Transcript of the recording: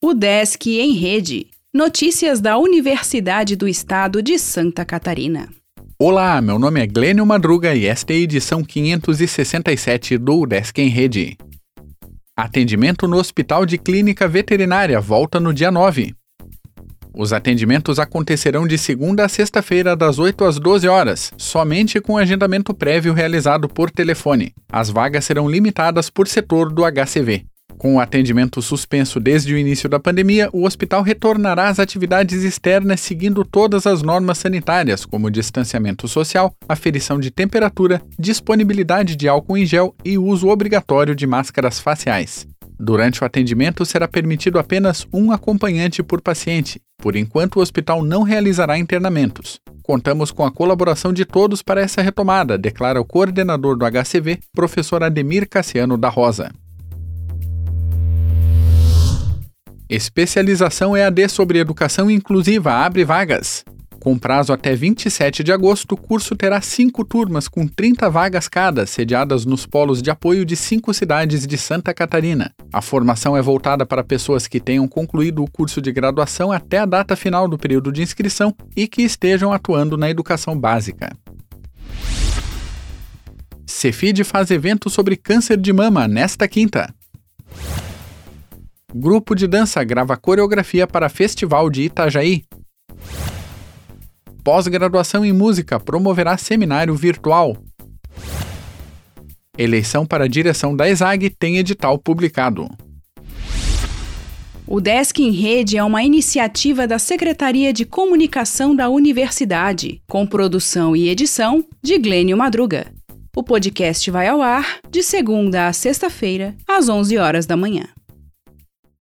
O Desk em Rede. Notícias da Universidade do Estado de Santa Catarina. Olá, meu nome é Glênio Madruga e esta é a edição 567 do Desk em Rede. Atendimento no Hospital de Clínica Veterinária volta no dia 9. Os atendimentos acontecerão de segunda a sexta-feira, das 8 às 12 horas, somente com agendamento prévio realizado por telefone. As vagas serão limitadas por setor do HCV. Com o atendimento suspenso desde o início da pandemia, o hospital retornará às atividades externas seguindo todas as normas sanitárias, como distanciamento social, aferição de temperatura, disponibilidade de álcool em gel e uso obrigatório de máscaras faciais. Durante o atendimento será permitido apenas um acompanhante por paciente. Por enquanto, o hospital não realizará internamentos. Contamos com a colaboração de todos para essa retomada, declara o coordenador do HCV, professor Ademir Cassiano da Rosa. Especialização EAD sobre Educação Inclusiva abre vagas. Com prazo até 27 de agosto, o curso terá cinco turmas com 30 vagas cada, sediadas nos polos de apoio de cinco cidades de Santa Catarina. A formação é voltada para pessoas que tenham concluído o curso de graduação até a data final do período de inscrição e que estejam atuando na educação básica. Cefid faz evento sobre câncer de mama nesta quinta. Grupo de dança grava coreografia para Festival de Itajaí. Pós-graduação em música promoverá seminário virtual. Eleição para a direção da ESAG tem edital publicado. O Desk em Rede é uma iniciativa da Secretaria de Comunicação da Universidade, com produção e edição de Glênio Madruga. O podcast vai ao ar de segunda a sexta-feira, às 11 horas da manhã.